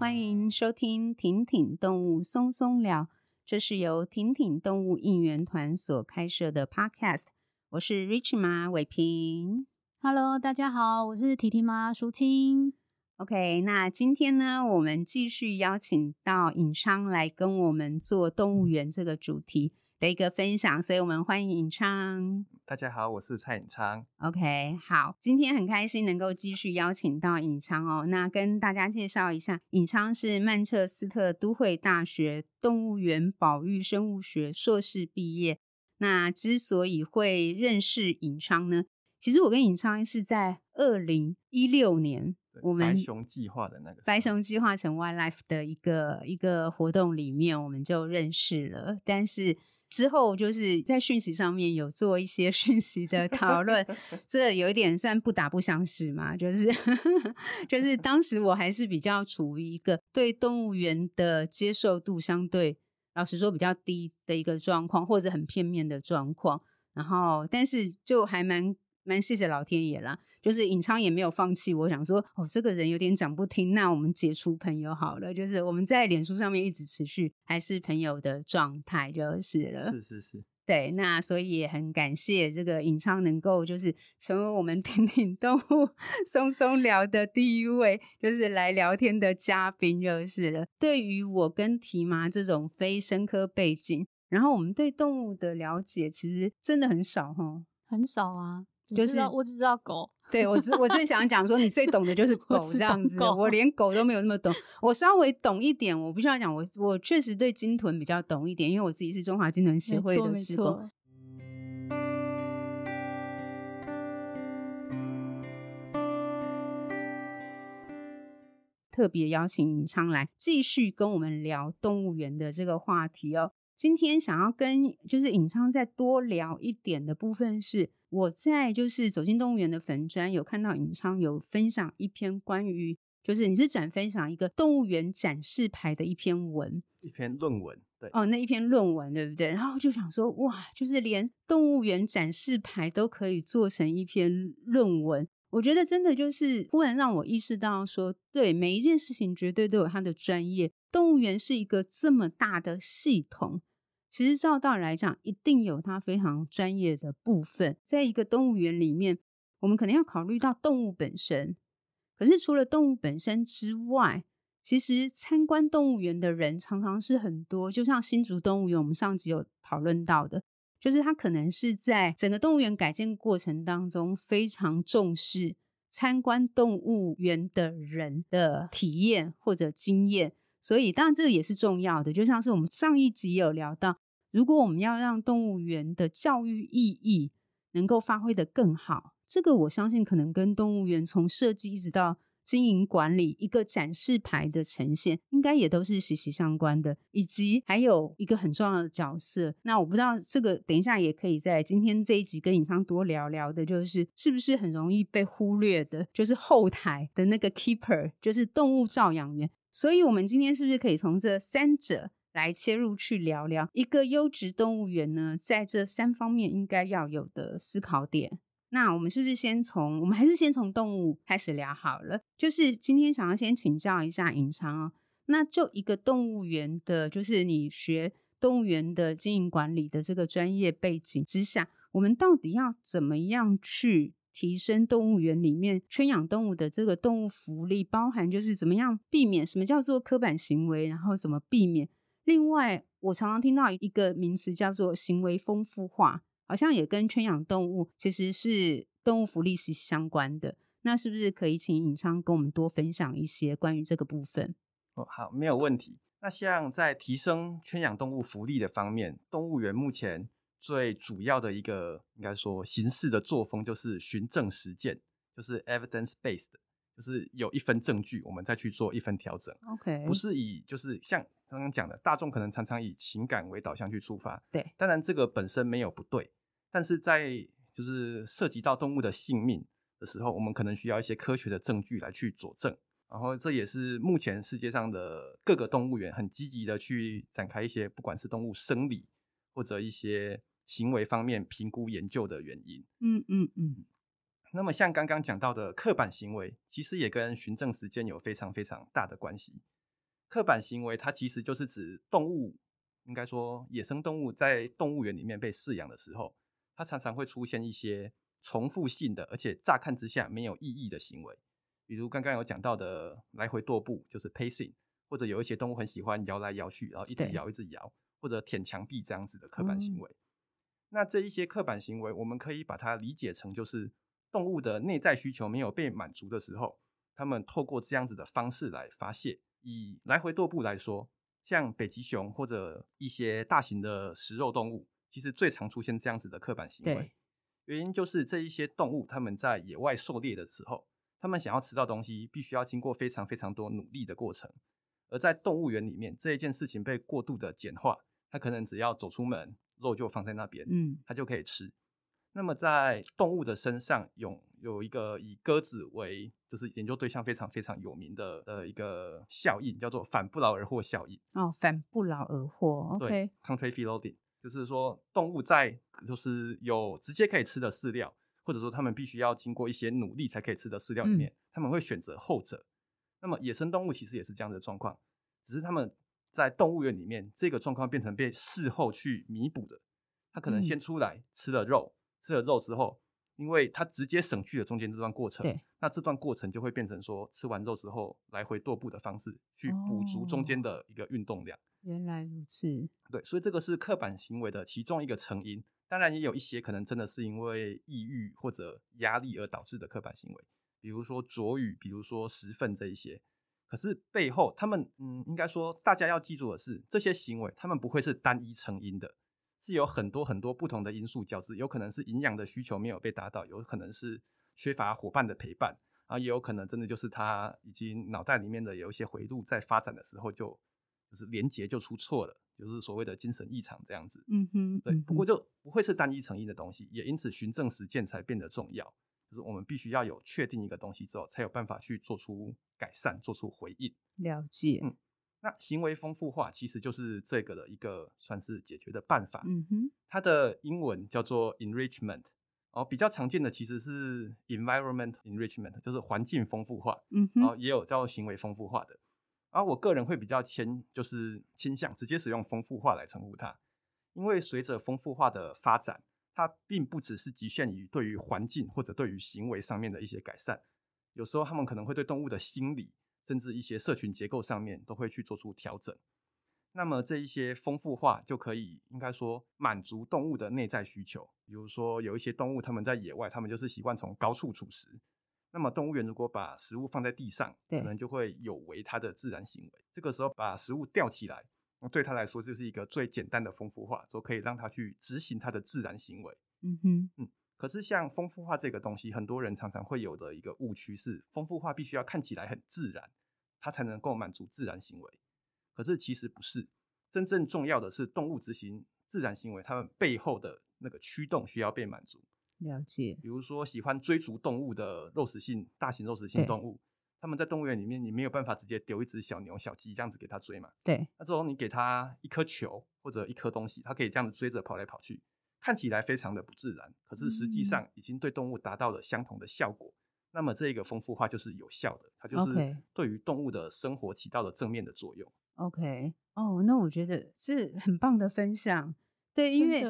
欢迎收听婷婷动物松松聊，这是由婷婷动物应援团所开设的 Podcast。我是 Rich 妈伟平，Hello，大家好，我是提提妈淑清。OK，那今天呢，我们继续邀请到尹昌来跟我们做动物园这个主题的一个分享，所以我们欢迎尹昌。大家好，我是蔡颖昌。OK，好，今天很开心能够继续邀请到尹昌哦。那跟大家介绍一下，尹昌是曼彻斯特都会大学动物园保育生物学硕士毕业。那之所以会认识尹昌呢，其实我跟尹昌是在二零一六年。我们白熊计划的那个白熊计划成 Wildlife 的一个一个活动里面，我们就认识了。但是之后就是在讯息上面有做一些 讯息的讨论，这有一点算不打不相识嘛。就是 就是当时我还是比较处于一个对动物园的接受度相对老实说比较低的一个状况，或者很片面的状况。然后但是就还蛮。蛮谢谢老天爷啦，就是尹昌也没有放弃。我想说，哦，这个人有点讲不听，那我们解除朋友好了。就是我们在脸书上面一直持续还是朋友的状态就是了。是是是，对。那所以也很感谢这个尹昌能够就是成为我们 挺挺动物松松聊的第一位，就是来聊天的嘉宾就是了。对于我跟提妈这种非生科背景，然后我们对动物的了解其实真的很少哈，很少啊。就是我只知道狗，对，我我正想讲说，你最懂的就是 狗这样子。我，我连狗都没有那么懂，我稍微懂一点。我不需要讲，我我确实对金豚比较懂一点，因为我自己是中华金豚协会的职工。特别邀请尹昌来继续跟我们聊动物园的这个话题哦。今天想要跟就是尹昌再多聊一点的部分是。我在就是走进动物园的粉砖有看到尹昌有分享一篇关于，就是你是转分享一个动物园展示牌的一篇文，一篇论文，对哦，那一篇论文对不对？然后就想说，哇，就是连动物园展示牌都可以做成一篇论文，我觉得真的就是忽然让我意识到说，对，每一件事情绝对都有它的专业，动物园是一个这么大的系统。其实照道理来讲，一定有它非常专业的部分。在一个动物园里面，我们可能要考虑到动物本身。可是除了动物本身之外，其实参观动物园的人常常是很多。就像新竹动物园，我们上集有讨论到的，就是它可能是在整个动物园改建过程当中非常重视参观动物园的人的体验或者经验。所以，当然这个也是重要的。就像是我们上一集有聊到，如果我们要让动物园的教育意义能够发挥得更好，这个我相信可能跟动物园从设计一直到经营管理一个展示牌的呈现，应该也都是息息相关的。以及还有一个很重要的角色，那我不知道这个等一下也可以在今天这一集跟尹昌多聊聊的，就是是不是很容易被忽略的，就是后台的那个 keeper，就是动物照养员。所以，我们今天是不是可以从这三者来切入去聊聊一个优质动物园呢？在这三方面应该要有的思考点。那我们是不是先从我们还是先从动物开始聊好了？就是今天想要先请教一下尹昌哦。那就一个动物园的，就是你学动物园的经营管理的这个专业背景之下，我们到底要怎么样去？提升动物园里面圈养动物的这个动物福利，包含就是怎么样避免什么叫做刻板行为，然后怎么避免。另外，我常常听到一个名词叫做行为丰富化，好像也跟圈养动物其实是动物福利息息相关的。那是不是可以请尹昌跟我们多分享一些关于这个部分？哦，好，没有问题。那像在提升圈养动物福利的方面，动物园目前。最主要的一个应该说形式的作风就是循证实践，就是 evidence based，就是有一份证据，我们再去做一份调整。OK，不是以就是像刚刚讲的，大众可能常常以情感为导向去出发。对，当然这个本身没有不对，但是在就是涉及到动物的性命的时候，我们可能需要一些科学的证据来去佐证。然后这也是目前世界上的各个动物园很积极的去展开一些，不管是动物生理或者一些。行为方面评估研究的原因，嗯嗯嗯。那么像刚刚讲到的刻板行为，其实也跟循证时间有非常非常大的关系。刻板行为它其实就是指动物，应该说野生动物在动物园里面被饲养的时候，它常常会出现一些重复性的，而且乍看之下没有意义的行为，比如刚刚有讲到的来回踱步，就是 pacing，或者有一些动物很喜欢摇来摇去，然后一直摇一直摇，或者舔墙壁这样子的刻板行为。嗯、那这一些刻板行为，我们可以把它理解成就是动物的内在需求没有被满足的时候，他们透过这样子的方式来发泄。以来回踱步来说，像北极熊或者一些大型的食肉动物，其实最常出现这样子的刻板行为。原因就是这一些动物，他们在野外狩猎的时候，他们想要吃到东西，必须要经过非常非常多努力的过程。而在动物园里面，这一件事情被过度的简化，它可能只要走出门，肉就放在那边，嗯，它就可以吃。那么在动物的身上有有一个以鸽子为就是研究对象非常非常有名的呃一个效应，叫做反不劳而获效应。哦，反不劳而获，OK。对 loading，就是说动物在就是有直接可以吃的饲料，或者说他们必须要经过一些努力才可以吃的饲料里面，嗯、他们会选择后者。那么野生动物其实也是这样的状况，只是他们在动物园里面这个状况变成被事后去弥补的。他可能先出来吃了肉。嗯吃了肉之后，因为他直接省去了中间这段过程，那这段过程就会变成说吃完肉之后来回踱步的方式去补足中间的一个运动量。原来如此，对，所以这个是刻板行为的其中一个成因。当然也有一些可能真的是因为抑郁或者压力而导致的刻板行为，比如说浊语，比如说食粪这一些。可是背后他们，嗯，应该说大家要记住的是，这些行为他们不会是单一成因的。是有很多很多不同的因素交织，有可能是营养的需求没有被达到，有可能是缺乏伙伴的陪伴，啊，也有可能真的就是他已经脑袋里面的有一些回路在发展的时候就就是连结就出错了，就是所谓的精神异常这样子。嗯哼，对。不过就不会是单一成因的东西，也因此循证实践才变得重要，就是我们必须要有确定一个东西之后，才有办法去做出改善，做出回应。了解。嗯。那行为丰富化其实就是这个的一个算是解决的办法。嗯哼，它的英文叫做 enrichment，哦，比较常见的其实是 environment enrichment，就是环境丰富化。嗯哼，然后也有叫行为丰富化的。而我个人会比较倾，就是倾向直接使用丰富化来称呼它，因为随着丰富化的发展，它并不只是局限于对于环境或者对于行为上面的一些改善，有时候他们可能会对动物的心理。甚至一些社群结构上面都会去做出调整，那么这一些丰富化就可以应该说满足动物的内在需求。比如说有一些动物，它们在野外，它们就是习惯从高处处食。那么动物园如果把食物放在地上，可能就会有违它的自然行为。这个时候把食物吊起来，对它来说就是一个最简单的丰富化，就可以让它去执行它的自然行为。嗯哼，嗯。可是像丰富化这个东西，很多人常常会有的一个误区是，丰富化必须要看起来很自然。它才能够满足自然行为，可是其实不是，真正重要的是动物执行自然行为，它们背后的那个驱动需要被满足。了解。比如说喜欢追逐动物的肉食性大型肉食性动物，他们在动物园里面，你没有办法直接丢一只小牛、小鸡这样子给它追嘛？对。那之后你给它一颗球或者一颗东西，它可以这样子追着跑来跑去，看起来非常的不自然，可是实际上已经对动物达到了相同的效果。那么这个丰富化就是有效的，它就是对于动物的生活起到了正面的作用。OK，哦，那我觉得是很棒的分享。对，因为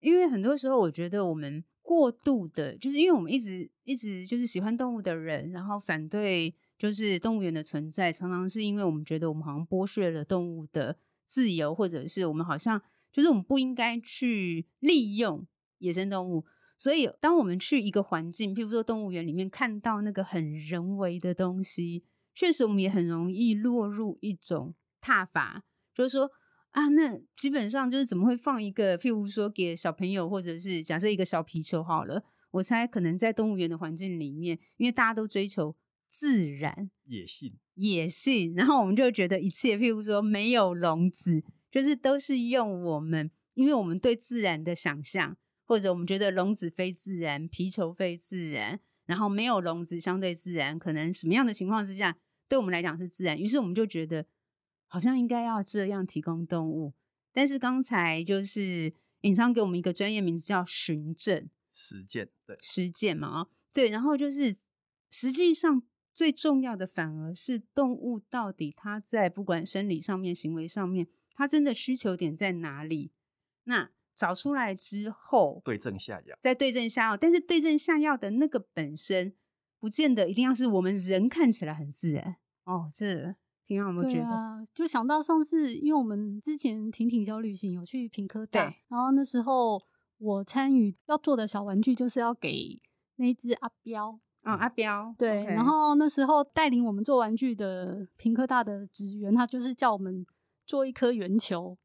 因为很多时候我觉得我们过度的，就是因为我们一直一直就是喜欢动物的人，然后反对就是动物园的存在，常常是因为我们觉得我们好像剥削了动物的自由，或者是我们好像就是我们不应该去利用野生动物。所以，当我们去一个环境，譬如说动物园里面，看到那个很人为的东西，确实我们也很容易落入一种踏法，就是说啊，那基本上就是怎么会放一个，譬如说给小朋友，或者是假设一个小皮球好了，我猜可能在动物园的环境里面，因为大家都追求自然、野性、野性，然后我们就觉得一切，譬如说没有笼子，就是都是用我们，因为我们对自然的想象。或者我们觉得笼子非自然，皮球非自然，然后没有笼子相对自然，可能什么样的情况之下对我们来讲是自然？于是我们就觉得好像应该要这样提供动物。但是刚才就是尹昌给我们一个专业名字叫循证，实践，对，实践嘛，对，然后就是实际上最重要的反而是动物到底它在不管生理上面、行为上面，它真的需求点在哪里？那找出来之后，对症下药，再对症下药。但是对症下药的那个本身，不见得一定要是我们人看起来很自然哦。这挺好，有没有觉得？啊，就想到上次，因为我们之前婷婷小旅行有去屏科大，然后那时候我参与要做的小玩具，就是要给那只阿彪。啊、哦，阿彪对，okay. 然后那时候带领我们做玩具的屏科大的职员，他就是叫我们做一颗圆球，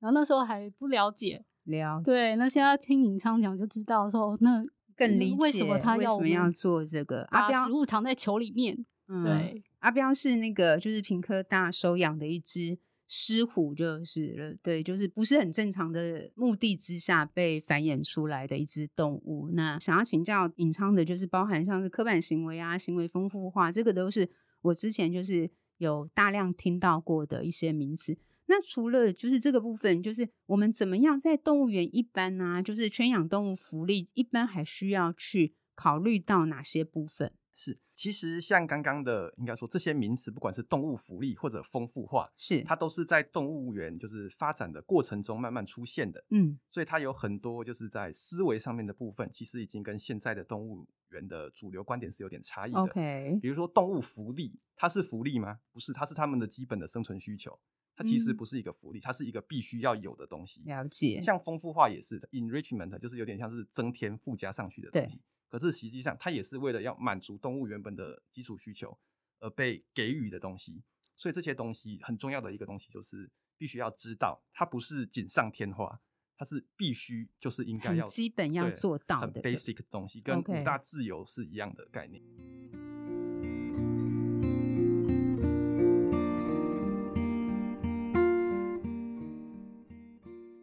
然后那时候还不了解，了解，对，那现在听尹昌讲就知道说，那更理解为什么他要我们要做这个，阿彪食物藏在球里面，嗯、对，阿彪是那个就是平科大收养的一只。狮虎就是了，对，就是不是很正常的目的之下被繁衍出来的一只动物。那想要请教尹昌的，就是包含像是刻板行为啊、行为丰富化，这个都是我之前就是有大量听到过的一些名词。那除了就是这个部分，就是我们怎么样在动物园一般啊，就是圈养动物福利一般还需要去考虑到哪些部分？是，其实像刚刚的，应该说这些名词，不管是动物福利或者丰富化，是它都是在动物园就是发展的过程中慢慢出现的。嗯，所以它有很多就是在思维上面的部分，其实已经跟现在的动物园的主流观点是有点差异的。OK，比如说动物福利，它是福利吗？不是，它是他们的基本的生存需求。它其实不是一个福利，它是一个必须要有的东西。了解。像丰富化也是的，enrichment 就是有点像是增添附加上去的东西。可是实际上，它也是为了要满足动物原本的基础需求而被给予的东西。所以这些东西很重要的一个东西，就是必须要知道，它不是锦上添花，它是必须就是应该要基本要做到的 basic 的东西，跟五大自由是一样的概念。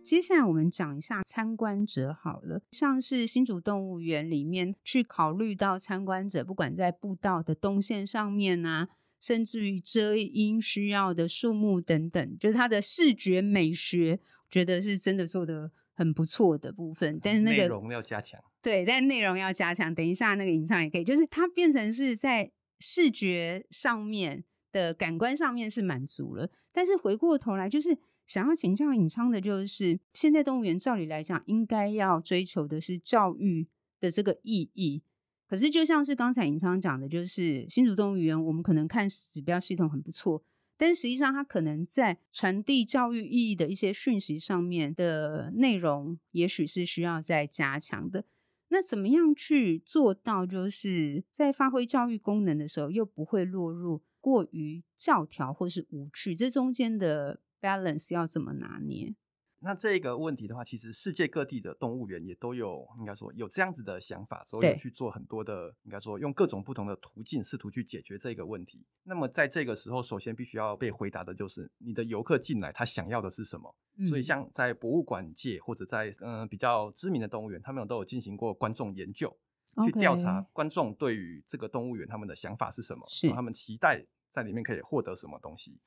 接下来我们讲一下参观者好了，像是新竹动物园里面去考虑到参观者，不管在步道的动线上面啊，甚至于遮阴需要的树木等等，就是它的视觉美学，觉得是真的做的很不错的部分。但是那个内容要加强，对，但内容要加强。等一下那个影像也可以，就是它变成是在视觉上面的感官上面是满足了，但是回过头来就是。想要请教尹昌的，就是现在动物园照理来讲，应该要追求的是教育的这个意义。可是，就像是刚才尹昌讲的，就是新竹动物园，我们可能看指标系统很不错，但实际上它可能在传递教育意义的一些讯息上面的内容，也许是需要再加强的。那怎么样去做到，就是在发挥教育功能的时候，又不会落入过于教条或是无趣这中间的？balance 要怎么拿捏？那这个问题的话，其实世界各地的动物园也都有，应该说有这样子的想法，所以有去做很多的，应该说用各种不同的途径试图去解决这个问题。那么在这个时候，首先必须要被回答的就是你的游客进来，他想要的是什么？嗯、所以像在博物馆界或者在嗯、呃、比较知名的动物园，他们都有进行过观众研究，去调查观众对于这个动物园他们的想法是什么，是他们期待在里面可以获得什么东西。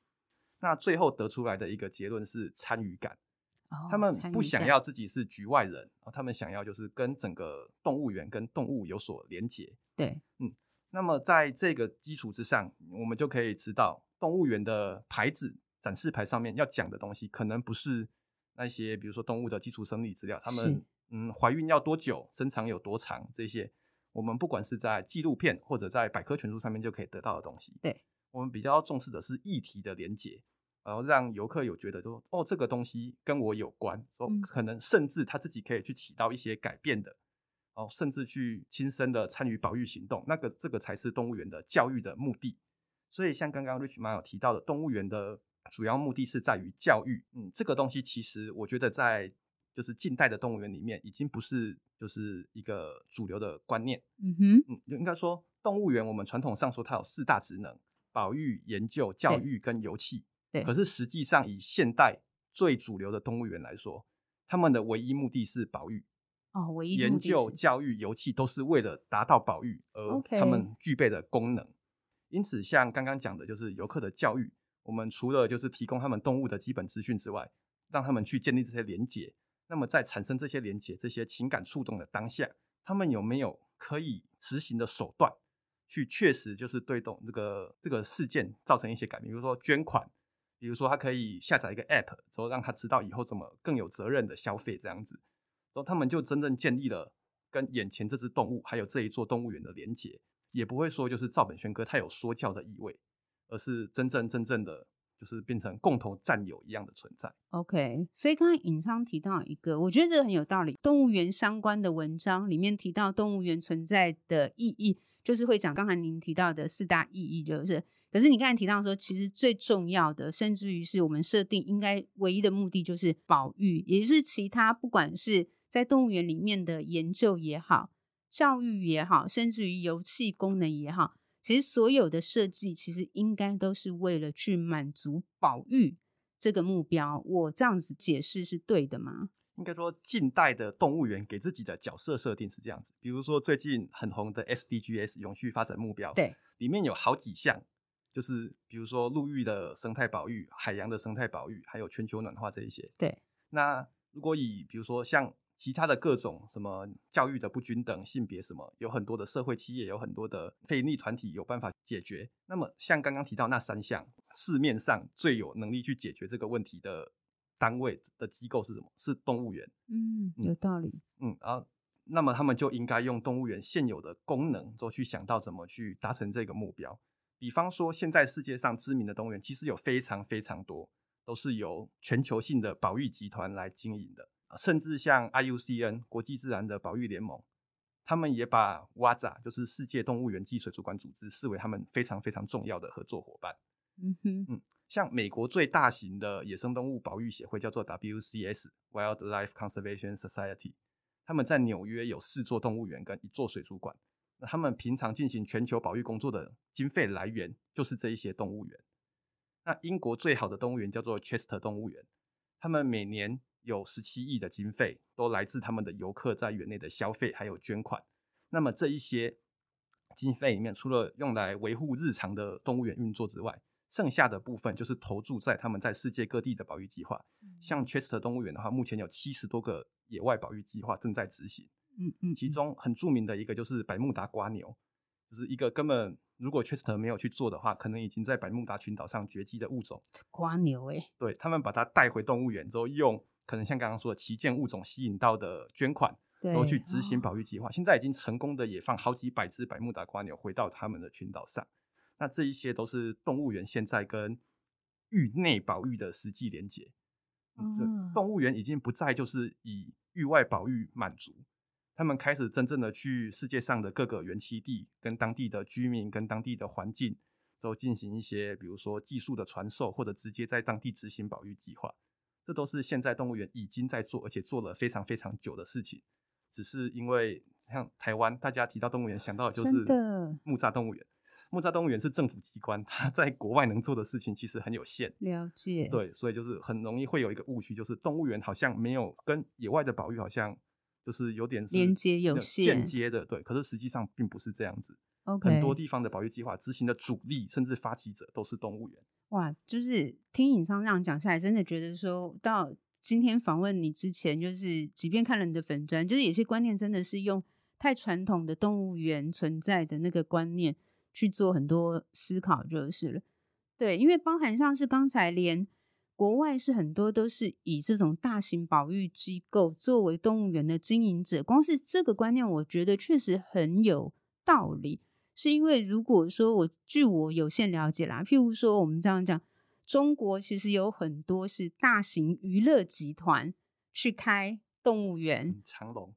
那最后得出来的一个结论是参与感，哦，他们不想要自己是局外人，他们想要就是跟整个动物园跟动物有所连结。对，嗯，那么在这个基础之上，我们就可以知道动物园的牌子展示牌上面要讲的东西，可能不是那些比如说动物的基础生理资料，他们嗯怀孕要多久，身长有多长这些，我们不管是在纪录片或者在百科全书上面就可以得到的东西。对，我们比较重视的是议题的连结。然后让游客有觉得说，哦，这个东西跟我有关，说可能甚至他自己可以去起到一些改变的，哦，甚至去亲身的参与保育行动，那个这个才是动物园的教育的目的。所以像刚刚 Rich 妈有提到的，动物园的主要目的是在于教育。嗯，这个东西其实我觉得在就是近代的动物园里面，已经不是就是一个主流的观念。嗯哼，嗯，应该说动物园我们传统上说它有四大职能：保育、研究、教育跟游憩。对，可是实际上，以现代最主流的动物园来说，他们的唯一目的是保育。哦，唯一研究、教育、游戏都是为了达到保育而他们具备的功能。因此，像刚刚讲的，就是游客的教育，我们除了就是提供他们动物的基本资讯之外，让他们去建立这些连结。那么，在产生这些连结、这些情感触动的当下，他们有没有可以实行的手段？去确实就是对动这个这个事件造成一些改变，比如说捐款，比如说他可以下载一个 App，之后让他知道以后怎么更有责任的消费这样子，然后他们就真正建立了跟眼前这只动物还有这一座动物园的连结，也不会说就是照本宣科太有说教的意味，而是真正真正的。就是变成共同占有一样的存在。OK，所以刚才尹昌提到一个，我觉得这个很有道理。动物园相关的文章里面提到动物园存在的意义，就是会讲刚才您提到的四大意义，就是。可是你刚才提到说，其实最重要的，甚至于是我们设定应该唯一的目的就是保育，也就是其他不管是在动物园里面的研究也好、教育也好，甚至于游戏功能也好。其实所有的设计，其实应该都是为了去满足保育这个目标。我这样子解释是对的吗？应该说，近代的动物园给自己的角色设定是这样子。比如说，最近很红的 SDGs 永续发展目标，对，里面有好几项，就是比如说陆域的生态保育、海洋的生态保育，还有全球暖化这一些。对，那如果以比如说像。其他的各种什么教育的不均等、性别什么，有很多的社会企业，有很多的非营利团体有办法解决。那么像刚刚提到那三项，市面上最有能力去解决这个问题的单位的机构是什么？是动物园。嗯，有道理。嗯，然后那么他们就应该用动物园现有的功能，就去想到怎么去达成这个目标。比方说，现在世界上知名的动物园其实有非常非常多，都是由全球性的保育集团来经营的。甚至像 IUCN 国际自然的保育联盟，他们也把 WAZA 就是世界动物园暨水族馆组织视为他们非常非常重要的合作伙伴。嗯哼，嗯，像美国最大型的野生动物保育协会叫做 WCS Wildlife Conservation Society，他们在纽约有四座动物园跟一座水族馆。那他们平常进行全球保育工作的经费来源就是这一些动物园。那英国最好的动物园叫做 Chester 动物园，他们每年有十七亿的经费都来自他们的游客在园内的消费，还有捐款。那么这一些经费里面，除了用来维护日常的动物园运作之外，剩下的部分就是投注在他们在世界各地的保育计划。嗯、像 Chester 动物园的话，目前有七十多个野外保育计划正在执行。嗯嗯，其中很著名的一个就是百慕达瓜牛，就是一个根本如果 Chester 没有去做的话，可能已经在百慕达群岛上绝迹的物种。瓜牛哎、欸，对他们把它带回动物园之后用。可能像刚刚说的旗舰物种吸引到的捐款，然后去执行保育计划，现在已经成功的也放好几百只百慕达瓜牛回到他们的群岛上。那这一些都是动物园现在跟域内保育的实际连结。嗯，动物园已经不再就是以域外保育满足，他们开始真正的去世界上的各个园栖地，跟当地的居民、跟当地的环境，都进行一些比如说技术的传授，或者直接在当地执行保育计划。这都是现在动物园已经在做，而且做了非常非常久的事情。只是因为像台湾，大家提到动物园想到的就是木栅动物园。木栅动物园是政府机关，它在国外能做的事情其实很有限。了解。对，所以就是很容易会有一个误区，就是动物园好像没有跟野外的保育好像就是有点连接有限、间接的。对，可是实际上并不是这样子。Okay. 很多地方的保育计划执行的主力甚至发起者都是动物园。哇，就是听尹昌这样讲下来，真的觉得说到今天访问你之前，就是即便看了你的粉砖，就是有些观念真的是用太传统的动物园存在的那个观念去做很多思考，就是了。对，因为包含像是刚才连国外是很多都是以这种大型保育机构作为动物园的经营者，光是这个观念，我觉得确实很有道理。是因为如果说我据我有限了解啦，譬如说我们这样讲，中国其实有很多是大型娱乐集团去开动物园，长隆，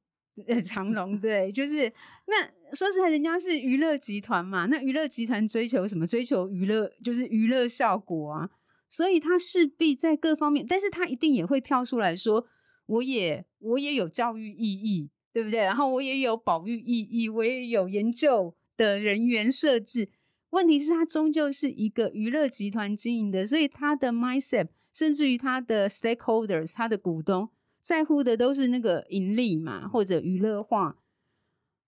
呃，长隆对，就是那说实在，人家是娱乐集团嘛，那娱乐集团追求什么？追求娱乐，就是娱乐效果啊，所以他势必在各方面，但是他一定也会跳出来说，我也我也有教育意义，对不对？然后我也有保育意义，我也有研究。的人员设置，问题是它终究是一个娱乐集团经营的，所以它的 mindset，甚至于它的 stakeholders，它的股东在乎的都是那个盈利嘛，或者娱乐化。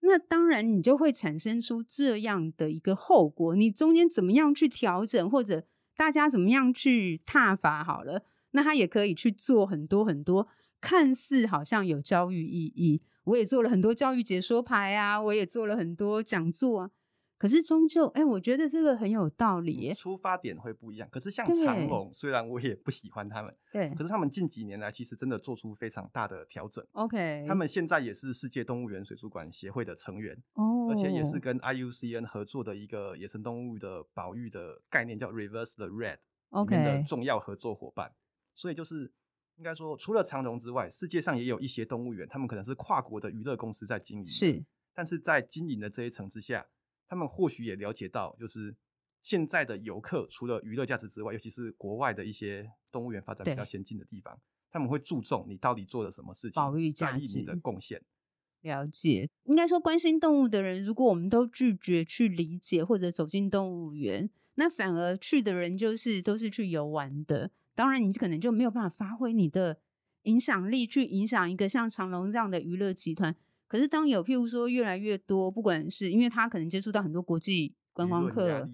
那当然，你就会产生出这样的一个后果。你中间怎么样去调整，或者大家怎么样去踏伐好了，那他也可以去做很多很多看似好像有教育意义。我也做了很多教育解说牌啊，我也做了很多讲座啊。可是终究，哎、欸，我觉得这个很有道理。出发点会不一样。可是像长隆，虽然我也不喜欢他们，对，可是他们近几年来其实真的做出非常大的调整。OK，他们现在也是世界动物园水族馆协会的成员哦，而且也是跟 IUCN 合作的一个野生动物的保育的概念，叫 Reverse the Red OK 的重要合作伙伴。所以就是应该说，除了长荣之外，世界上也有一些动物园，他们可能是跨国的娱乐公司在经营，是，但是在经营的这一层之下。他们或许也了解到，就是现在的游客除了娱乐价值之外，尤其是国外的一些动物园发展比较先进的地方，他们会注重你到底做了什么事情，保育价值，你的贡献。了解，应该说关心动物的人，如果我们都拒绝去理解或者走进动物园，那反而去的人就是都是去游玩的。当然，你可能就没有办法发挥你的影响力，去影响一个像长隆这样的娱乐集团。可是，当有譬如说越来越多，不管是因为他可能接触到很多国际观光客，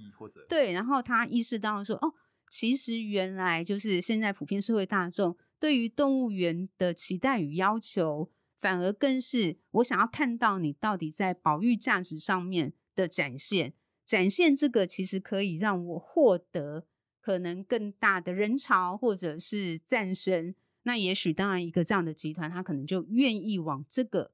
对，然后他意识到说，哦，其实原来就是现在普遍社会大众对于动物园的期待与要求，反而更是我想要看到你到底在保育价值上面的展现，展现这个其实可以让我获得可能更大的人潮或者是赞声。那也许当然一个这样的集团，他可能就愿意往这个。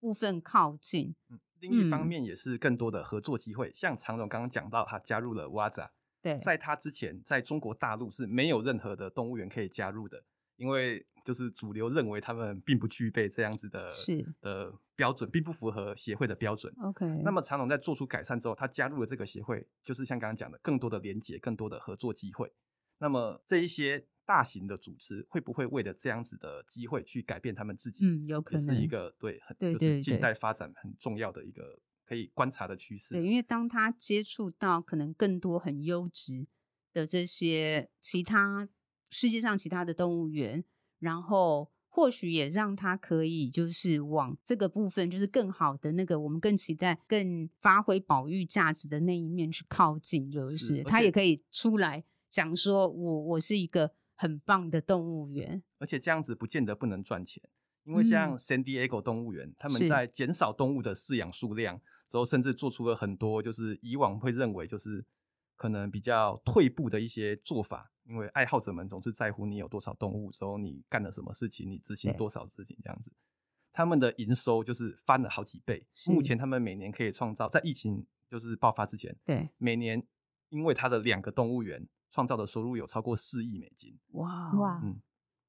部分靠近，嗯，另一方面也是更多的合作机会。嗯、像常总刚刚讲到，他加入了 WAZA，对，在他之前，在中国大陆是没有任何的动物园可以加入的，因为就是主流认为他们并不具备这样子的是的标准，并不符合协会的标准。OK，那么常总在做出改善之后，他加入了这个协会，就是像刚刚讲的，更多的连接，更多的合作机会。那么这一些。大型的组织会不会为了这样子的机会去改变他们自己？嗯，有可能是一个对，很就是近代发展很重要的一个可以观察的趋势。对，因为当他接触到可能更多很优质的这些其他世界上其他的动物园，然后或许也让他可以就是往这个部分，就是更好的那个我们更期待、更发挥保育价值的那一面去靠近，就是，是他也可以出来讲说我我是一个。很棒的动物园，而且这样子不见得不能赚钱，因为像 San Diego 动物园，嗯，他们在减少动物的饲养数量之后，甚至做出了很多就是以往会认为就是可能比较退步的一些做法，因为爱好者们总是在乎你有多少动物之后，你干了什么事情，你执行多少事情这样子，他们的营收就是翻了好几倍。目前他们每年可以创造在疫情就是爆发之前，对，每年因为他的两个动物园。创造的收入有超过四亿美金，哇哇，嗯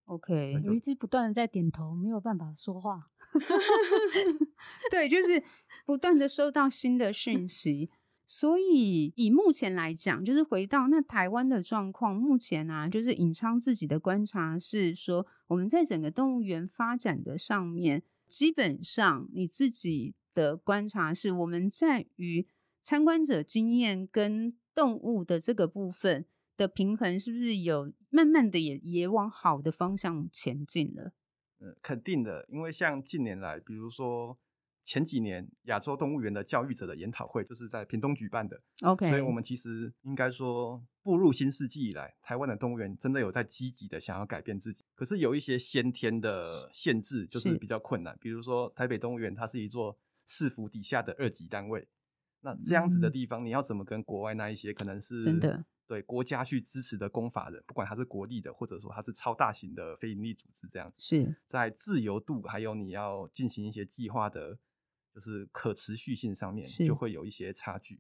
，OK，有一只不断的在点头，没有办法说话，对，就是不断的收到新的讯息，所以以目前来讲，就是回到那台湾的状况，目前啊，就是尹昌自己的观察是说，我们在整个动物园发展的上面，基本上你自己的观察是，我们在于参观者经验跟动物的这个部分。的平衡是不是有慢慢的也也往好的方向前进了？嗯，肯定的，因为像近年来，比如说前几年亚洲动物园的教育者的研讨会就是在屏东举办的，OK，所以我们其实应该说步入新世纪以来，台湾的动物园真的有在积极的想要改变自己，可是有一些先天的限制就是比较困难，比如说台北动物园它是一座市府底下的二级单位，那这样子的地方，你要怎么跟国外那一些可能是真的？对国家去支持的公法人，不管他是国立的，或者说他是超大型的非营利组织，这样子是在自由度还有你要进行一些计划的，就是可持续性上面就会有一些差距。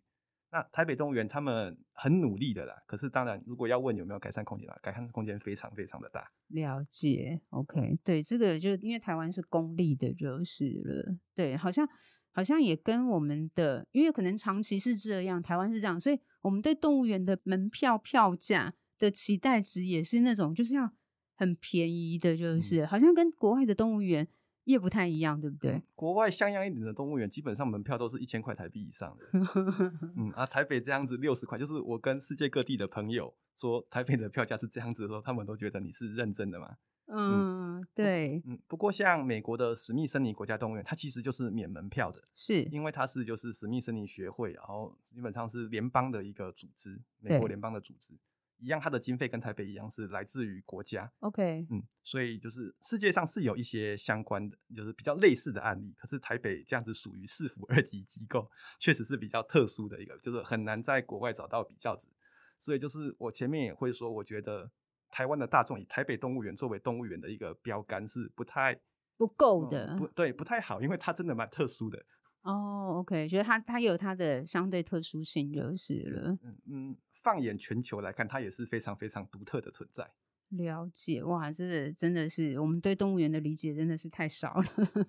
那台北动物园他们很努力的啦，可是当然如果要问有没有改善空间啦，改善空间非常非常的大。了解，OK，对，这个就因为台湾是公立的，就是了，对，好像。好像也跟我们的，因为可能长期是这样，台湾是这样，所以我们对动物园的门票票价的期待值也是那种就是要很便宜的，就是、嗯、好像跟国外的动物园也不太一样，对不对？嗯、国外像样一点的动物园，基本上门票都是一千块台币以上的。嗯 啊，台北这样子六十块，就是我跟世界各地的朋友说台北的票价是这样子的时候，他们都觉得你是认真的嘛？嗯，对，嗯，不过像美国的史密森尼国家动物园，它其实就是免门票的，是因为它是就是史密森尼学会，然后基本上是联邦的一个组织，美国联邦的组织，一样，它的经费跟台北一样是来自于国家。OK，嗯，所以就是世界上是有一些相关的，就是比较类似的案例。可是台北这样子属于市府二级机构，确实是比较特殊的一个，就是很难在国外找到比较值。所以就是我前面也会说，我觉得台湾的大众以台北动物园作为动物园的一个标杆是不太不够的，嗯、不对，不太好，因为它真的蛮特殊的。哦，OK，觉得它它有它的相对特殊性就是了。嗯嗯。放眼全球来看，它也是非常非常独特的存在。了解哇，这真，的是我们对动物园的理解真的是太少了。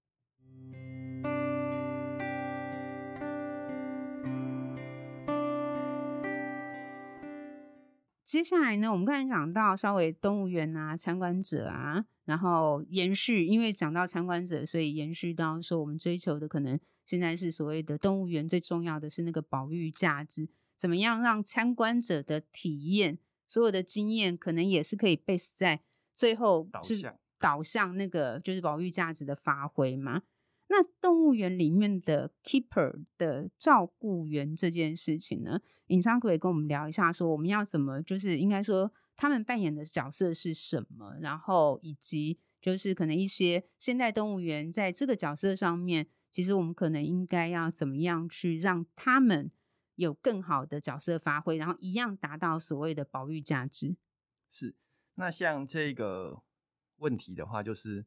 接下来呢，我们刚才讲到稍微动物园啊，参观者啊，然后延续，因为讲到参观者，所以延续到说我们追求的可能现在是所谓的动物园最重要的是那个保育价值。怎么样让参观者的体验，所有的经验可能也是可以 base 在最后是导向那个就是保育价值的发挥嘛？那动物园里面的 keeper 的照顾员这件事情呢，尹昌可以跟我们聊一下，说我们要怎么就是应该说他们扮演的角色是什么，然后以及就是可能一些现代动物园在这个角色上面，其实我们可能应该要怎么样去让他们。有更好的角色发挥，然后一样达到所谓的保育价值。是，那像这个问题的话，就是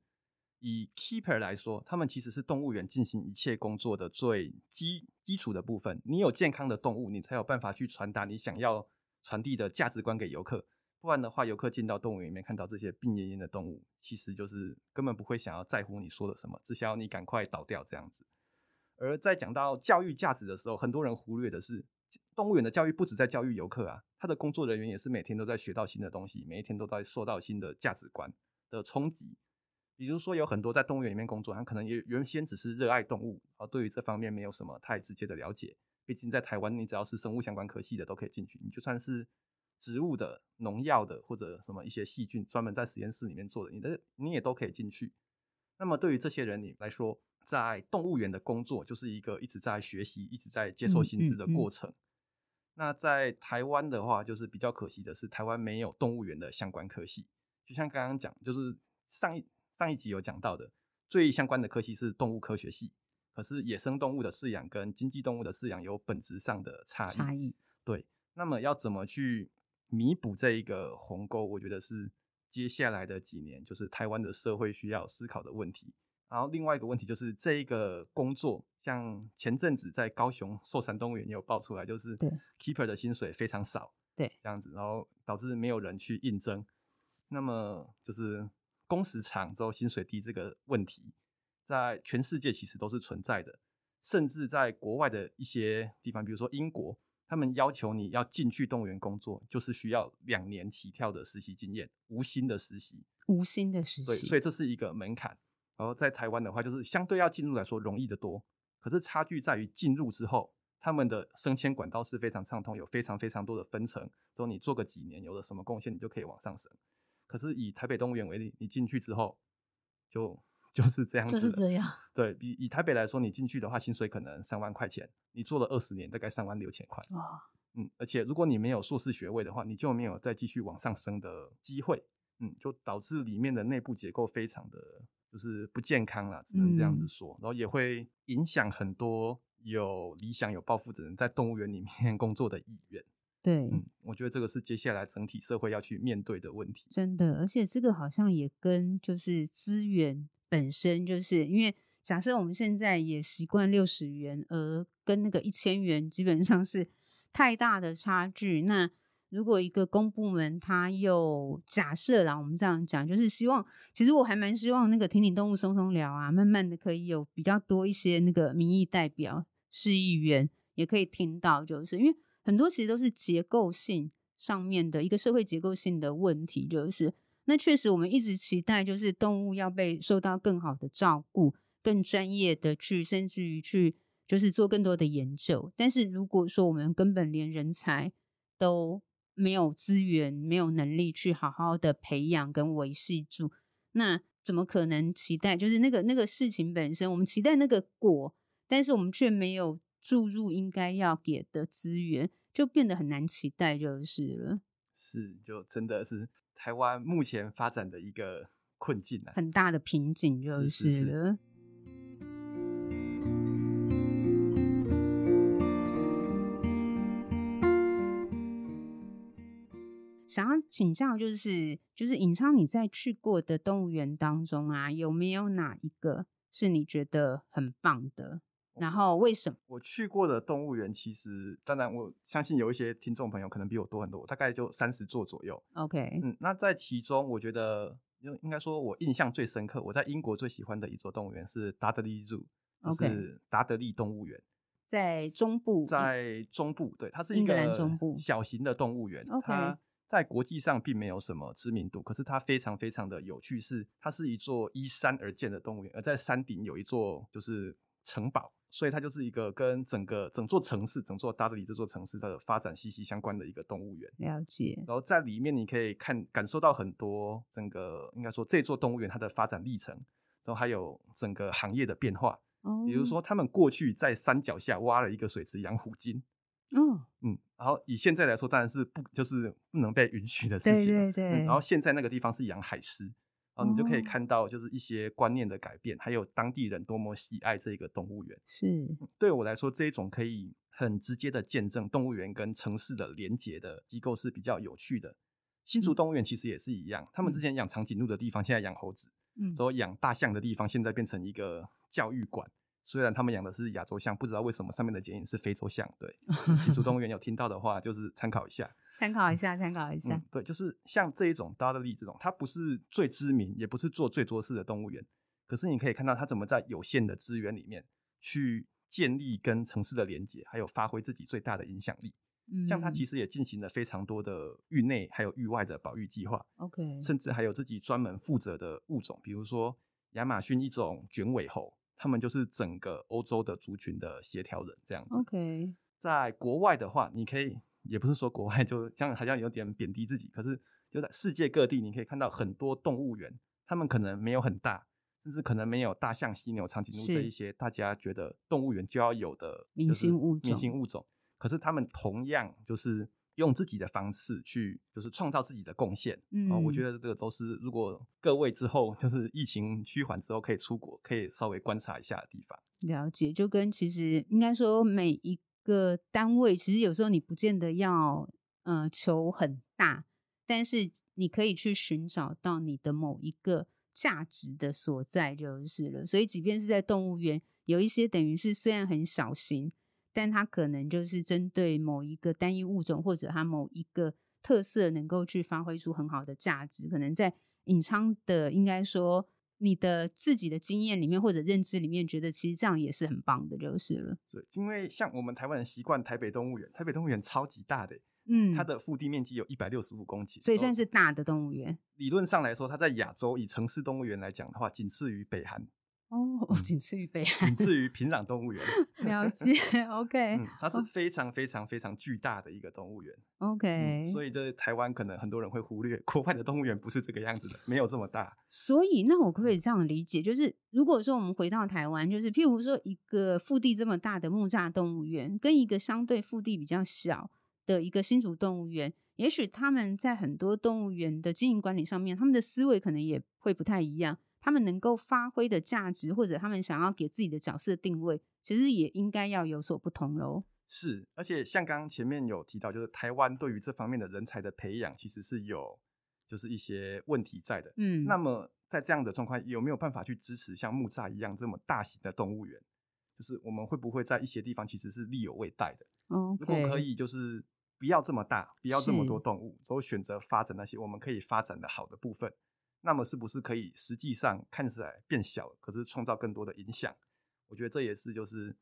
以 keeper 来说，他们其实是动物园进行一切工作的最基基础的部分。你有健康的动物，你才有办法去传达你想要传递的价值观给游客。不然的话，游客进到动物园里面看到这些病恹恹的动物，其实就是根本不会想要在乎你说的什么，只想要你赶快倒掉这样子。而在讲到教育价值的时候，很多人忽略的是，动物园的教育不止在教育游客啊，他的工作人员也是每天都在学到新的东西，每一天都在受到新的价值观的冲击。比如说，有很多在动物园里面工作，他可能也原先只是热爱动物，而对于这方面没有什么太直接的了解。毕竟在台湾，你只要是生物相关科系的都可以进去，你就算是植物的、农药的或者什么一些细菌专门在实验室里面做的，你的你也都可以进去。那么对于这些人你来说，在动物园的工作就是一个一直在学习、一直在接受新知的过程。嗯嗯嗯。那在台湾的话，就是比较可惜的是，台湾没有动物园的相关科系。就像刚刚讲，就是上一上一集有讲到的，最相关的科系是动物科学系。可是野生动物的饲养跟经济动物的饲养有本质上的差异。差异。对。那么要怎么去弥补这一个鸿沟？我觉得是接下来的几年，就是台湾的社会需要思考的问题。然后另外一个问题就是这一个工作，像前阵子在高雄寿山动物园也有爆出来，就是 keeper 的薪水非常少，对，这样子，然后导致没有人去应征。那么就是工时长之后薪水低这个问题，在全世界其实都是存在的，甚至在国外的一些地方，比如说英国，他们要求你要进去动物园工作，就是需要两年起跳的实习经验，无薪的实习，无薪的实习，对，所以这是一个门槛。然后在台湾的话，就是相对要进入来说容易得多，可是差距在于进入之后，他们的升迁管道是非常畅通，有非常非常多的分层。之后你做个几年，有了什么贡献，你就可以往上升。可是以台北动物园为例，你进去之后，就就是这样子，就是这样。对，比以台北来说，你进去的话，薪水可能三万块钱，你做了二十年，大概三万六千块。哇，嗯，而且如果你没有硕士学位的话，你就没有再继续往上升的机会。嗯，就导致里面的内部结构非常的。就是不健康啦，只能这样子说，嗯、然后也会影响很多有理想、有抱负的人在动物园里面 工作的意愿。对，嗯，我觉得这个是接下来整体社会要去面对的问题。真的，而且这个好像也跟就是资源本身，就是因为假设我们现在也习惯六十元，而跟那个一千元基本上是太大的差距，那。如果一个公部门，他又假设啦，我们这样讲，就是希望，其实我还蛮希望那个挺挺动物松松聊啊，慢慢的可以有比较多一些那个民意代表、市议员也可以听到，就是因为很多其实都是结构性上面的一个社会结构性的问题，就是。那确实我们一直期待就是动物要被受到更好的照顾，更专业的去，甚至于去就是做更多的研究，但是如果说我们根本连人才都没有资源，没有能力去好好的培养跟维系住，那怎么可能期待？就是那个那个事情本身，我们期待那个果，但是我们却没有注入应该要给的资源，就变得很难期待，就是了。是，就真的是台湾目前发展的一个困境啊，很大的瓶颈就是了。是是是想要请教，就是就是尹昌，你在去过的动物园当中啊，有没有哪一个是你觉得很棒的？然后为什么？我去过的动物园，其实当然我相信有一些听众朋友可能比我多很多，大概就三十座左右。OK，嗯，那在其中，我觉得应应该说，我印象最深刻，我在英国最喜欢的一座动物园是 Dudley Zoo，就是达德利动物园，在中部，在中部，对，它是一个小型的动物园。OK。在国际上并没有什么知名度，可是它非常非常的有趣，是它是一座依山而建的动物园，而在山顶有一座就是城堡，所以它就是一个跟整个整座城市、整座达德里这座城市的发展息息相关的一个动物园。了解。然后在里面你可以看感受到很多整个应该说这座动物园它的发展历程，然后还有整个行业的变化。哦。比如说他们过去在山脚下挖了一个水池养虎鲸。哦，嗯，然后以现在来说，当然是不就是不能被允许的事情。对对对。嗯，然后现在那个地方是养海狮，然后你就可以看到就是一些观念的改变，哦、还有当地人多么喜爱这个动物园。是，对我来说，这一种可以很直接的见证动物园跟城市的连结的机构是比较有趣的。新竹动物园其实也是一样，嗯、他们之前养长颈鹿的地方，现在养猴子；嗯，然后养大象的地方，现在变成一个教育馆。虽然他们养的是亚洲象，不知道为什么上面的剪影是非洲象。对，新竹动物园有听到的话，就是参考一下，参考一下，参考一下。嗯，对，就是像这一种 Dudley 这种，它不是最知名，也不是做最多事的动物园，可是你可以看到它怎么在有限的资源里面去建立跟城市的连接，还有发挥自己最大的影响力。嗯，像它其实也进行了非常多的域内还有域外的保育计划。OK，甚至还有自己专门负责的物种，比如说亚马逊一种卷尾猴。他们就是整个欧洲的族群的协调人，这样子。OK，在国外的话，你可以也不是说国外就像，好像有点贬低自己。可是就在世界各地，你可以看到很多动物园，他们可能没有很大，甚至可能没有大象、犀牛、长颈鹿这一些大家觉得动物园就要有的明星物种。明星物种，可是他们同样就是。用自己的方式去，就是创造自己的贡献。嗯，我觉得这个都是，如果各位之后 就是疫情趋缓之后可以出国，可以稍微观察一下的地方。了解，就跟其实应该说每一个单位，其实有时候你不见得要，呃，求很大，但是你可以去寻找到你的某一个价值的所在就是了。所以，即便是在动物园，有一些等于是虽然很小型。但它可能就是针对某一个单一物种，或者它某一个特色，能够去发挥出很好的价值。可能在颖昌的，应该说你的自己的经验里面或者认知里面，觉得其实这样也是很棒的，就是了。对，因为像我们台湾人习惯台北动物园，台北动物园超级大的，嗯，它的腹地面积有一百六十五公顷，所以算是大的动物园。理论上来说，它在亚洲以城市动物园来讲的话，仅次于北韩。哦，仅次于北韩，仅次于平壤动物园。了解，OK，嗯，它是非常非常非常巨大的一个动物园。OK，嗯，所以这台湾可能很多人会忽略，国外的动物园不是这个样子的，没有这么大。所以，那我可不可以这样理解，就是如果说我们回到台湾，就是譬如说一个腹地这么大的木栅动物园，跟一个相对腹地比较小的一个新竹动物园，也许他们在很多动物园的经营管理上面，他们的思维可能也会不太一样。他们能够发挥的价值，或者他们想要给自己的角色定位，其实也应该要有所不同喽。是，而且像刚刚前面有提到，就是台湾对于这方面的人才的培养，其实是有就是一些问题在的。嗯，那么在这样的状况，有没有办法去支持像木栅一样这么大型的动物园？就是我们会不会在一些地方其实是力有未逮的？Okay. 如果可以，就是不要这么大，不要这么多动物，所以选择发展那些我们可以发展的好的部分。那么是不是可以实际上看起来变小，可是创造更多的影响？我觉得这也是就是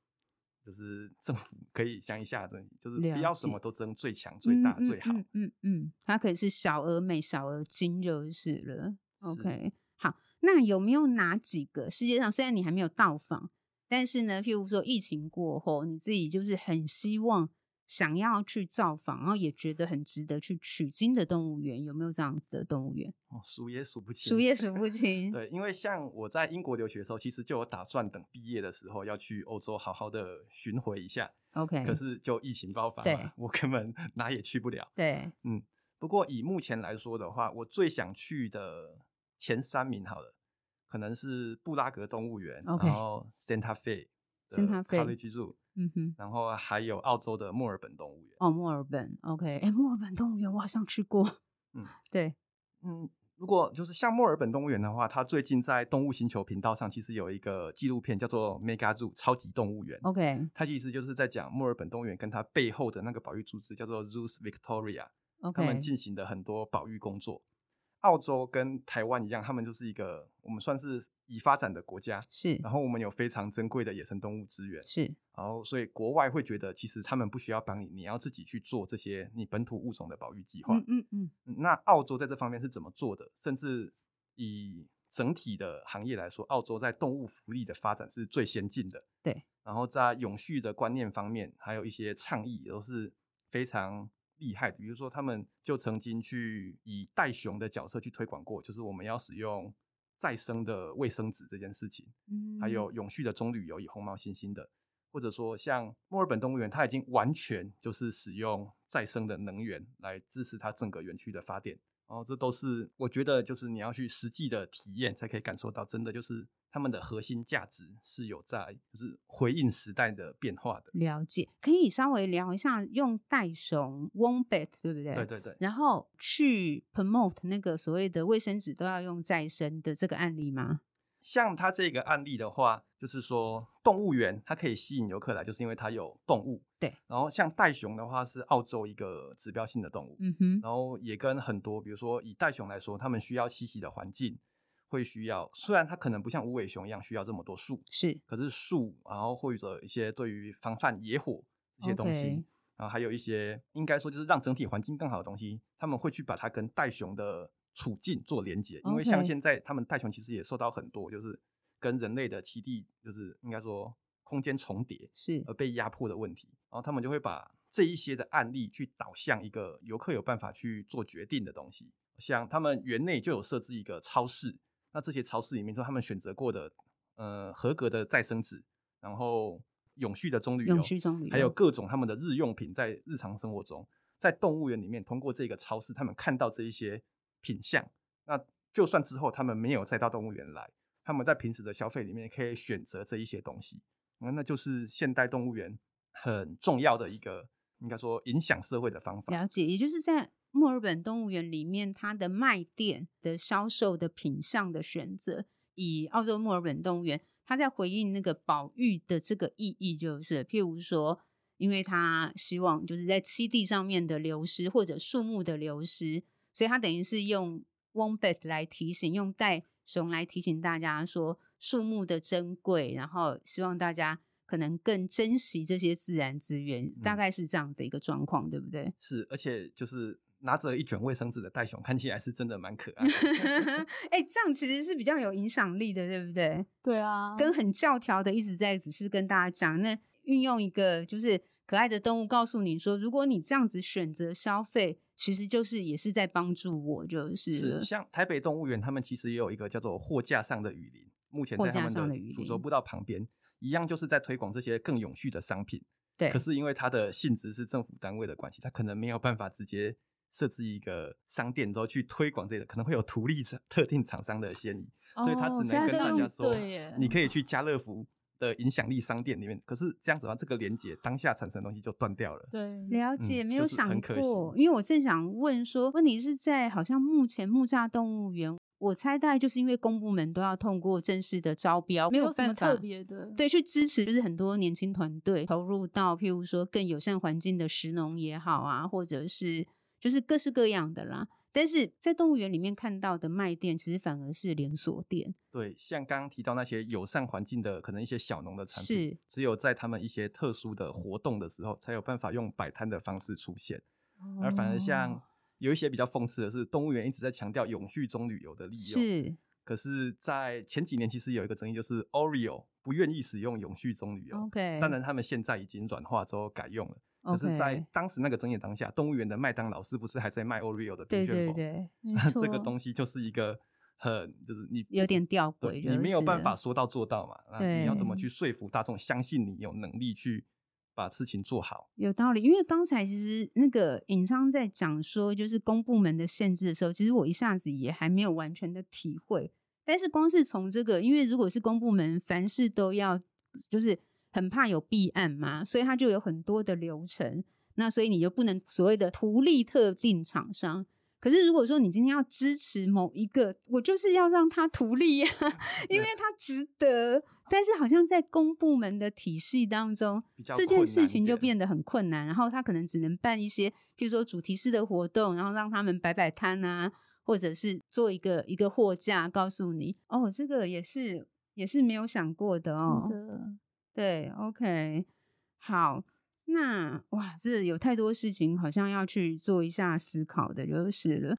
就是政府可以想一下的，就是不要什么都争最强、最大、最好。嗯嗯嗯，它可以是小而美、小而精就是了。OK，好，那有没有哪几个世界上虽然你还没有到访，但是呢，譬如说疫情过后，你自己就是很希望。想要去造访，然后也觉得很值得去取经的动物园，有没有这样的动物园？哦，数也数不清，数也数不清。对，因为像我在英国留学的时候，其实就有打算等毕业的时候要去欧洲好好的巡回一下。OK，可是就疫情爆发嘛，我根本 哪也去不了。对，嗯，不过以目前来说的话，我最想去的前三名好了，可能是布拉格动物园然后 Santa Fe，Santa Fe，College Zoo，嗯哼，然后还有澳洲的墨尔本动物园。哦，墨尔本，OK，哎，墨尔本动物园我好像去过。嗯，对，嗯。如果就是像墨尔本动物园的话，它最近在动物星球频道上其实有一个纪录片叫做《Mega Zoo》超级动物园。OK，它其实就是在讲墨尔本动物园跟它背后的那个保育组织叫做 Zoos Victoria，他们进行的很多保育工作。澳洲跟台湾一样，他们就是一个我们算是已发展的国家，是。然后我们有非常珍贵的野生动物资源，是。然后所以国外会觉得，其实他们不需要帮你，你要自己去做这些你本土物种的保育计划。嗯嗯嗯。那澳洲在这方面是怎么做的？甚至以整体的行业来说，澳洲在动物福利的发展是最先进的。对。然后在永续的观念方面，还有一些倡议都是非常。厉害的，比如说他们就曾经去以袋熊的角色去推广过，就是我们要使用再生的卫生纸这件事情，嗯，还有永续的棕榈油以红毛猩猩的，或者说像墨尔本动物园，它已经完全就是使用再生的能源来支持它整个园区的发电。然后这都是我觉得，就是你要去实际的体验，才可以感受到，真的就是他们的核心价值是有在，就是回应时代的变化的。了解，可以稍微聊一下用袋熊 Wombat 对不对？对对对。然后去 promote 那个所谓的卫生纸都要用再生的这个案例吗？像它这个案例的话，就是说动物园它可以吸引游客来，就是因为它有动物。对。然后像袋熊的话，是澳洲一个指标性的动物。嗯哼。然后也跟很多，比如说以袋熊来说，它们需要栖息的环境会需要，虽然它可能不像无尾熊一样需要这么多树，是。可是树，然后或者一些对于防范野火这些东西，Okay. 然后还有一些应该说就是让整体环境更好的东西，他们会去把它跟袋熊的。处境做连接，因为像现在他们袋熊其实也受到很多，就是跟人类的栖地，就是应该说空间重叠，是而被压迫的问题。然后他们就会把这一些的案例去导向一个游客有办法去做决定的东西。像他们园内就有设置一个超市，那这些超市里面，说他们选择过的，呃，合格的再生纸，然后永续的棕榈油，永续棕榈油，还有各种他们的日用品，在日常生活中，在动物园里面，通过这个超市，他们看到这一些。品相，那就算之后他们没有再到动物园来，他们在平时的消费里面可以选择这一些东西，那那就是现代动物园很重要的一个，应该说影响社会的方法。了解，也就是在墨尔本动物园里面，它的卖店的销售的品相的选择，以澳洲墨尔本动物园，它在回应那个保育的这个意义，就是譬如说，因为它希望就是在栖地上面的流失或者树木的流失。所以他等于是用 Wombat 来提醒，用袋熊来提醒大家说树木的珍贵，然后希望大家可能更珍惜这些自然资源，嗯、大概是这样的一个状况，对不对？是，而且就是拿着一卷卫生纸的袋熊，看起来是真的蛮可爱的。哎、欸，这样其实是比较有影响力的，对不对？对啊，跟很教条的一直在只是跟大家讲，那运用一个就是可爱的动物告诉你说，如果你这样子选择消费。其实就是也是在帮助我，就是是像台北动物园，他们其实也有一个叫做货架上的雨林，目前在他们的主轴步道旁边，一样就是在推广这些更永续的商品。对，可是因为它的性质是政府单位的关系，它可能没有办法直接设置一个商店之后去推广这个，可能会有图利特定厂商的嫌疑，哦，所以他只能跟大家说，你可以去家乐福的影响力商店里面，可是这样子的话，这个连接当下产生的东西就断掉了。对，了解，没有想过，嗯就是、因为我正想问说，问题是在好像目前木栅动物园，我猜大概就是因为公部门都要通过正式的招标，没有办法特别的对去支持，就是很多年轻团队投入到譬如说更友善环境的石农也好啊，或者是就是各式各样的啦。但是在动物园里面看到的卖店，其实反而是连锁店。对，像刚刚提到那些友善环境的，可能一些小农的产品，是只有在他们一些特殊的活动的时候，才有办法用摆摊的方式出现。哦。而反而像有一些比较讽刺的是，动物园一直在强调永续中旅游的利用。是。可是，在前几年其实有一个争议，就是 Oreo 不愿意使用永续中旅游。OK。当然，他们现在已经软化之后改用了。可是，在当时那个争议当下.动物园的麦当劳是不是还在卖 Oreo 的冰旋风？对对对，那 这个东西就是一个很，就是你有点吊诡，你没有办法说到做到嘛。那你要怎么去说服大众相信你有能力去把事情做好。有道理，因为刚才其实那个尹昌在讲说，就是公部门的限制的时候，其实我一下子也还没有完全的体会。但是光是从这个，因为如果是公部门，凡事都要就是很怕有弊案嘛，所以它就有很多的流程。那所以你就不能所谓的图利特定厂商。可是如果说你今天要支持某一个，我就是要让他图利呀，因为他值得。但是好像在公部门的体系当中，这件事情就变得很困难。然后他可能只能办一些，譬如说主题式的活动，然后让他们摆摆摊啊，或者是做一个一个货架，告诉你哦，这个也是也是没有想过的哦。的对，OK，好。那哇，这有太多事情，好像要去做一下思考的，就是了。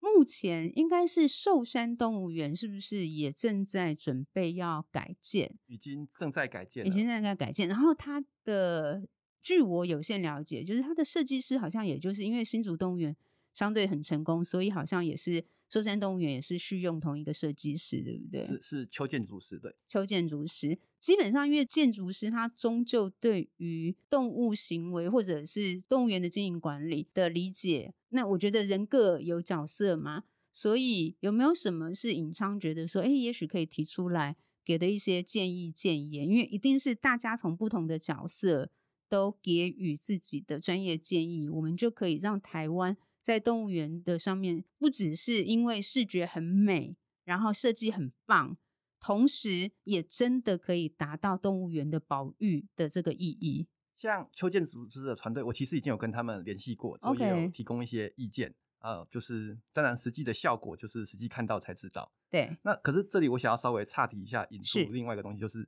目前应该是寿山动物园，是不是也正在准备要改建？已经正在改建，已经正在改建。然后它的，据我有限了解，就是它的设计师好像也就是因为新竹动物园。相对很成功，所以好像也是寿山动物园也是续用同一个设计师，对不对？是是邱建筑师，对。邱建筑师基本上，因为建筑师他终究对于动物行为或者是动物园的经营管理的理解，那我觉得人各有角色嘛，所以有没有什么是尹昌觉得说，哎，也许可以提出来给的一些建议建言？因为一定是大家从不同的角色都给予自己的专业建议，我们就可以让台湾。在动物园的上面，不只是因为视觉很美，然后设计很棒，同时也真的可以达到动物园的保育的这个意义。像邱建组织的团队，我其实已经有跟他们联系过，所以也有提供一些意见呃。就是当然，实际的效果就是实际看到才知道。对。那可是这里我想要稍微岔题一下，引出另外一个东西，就是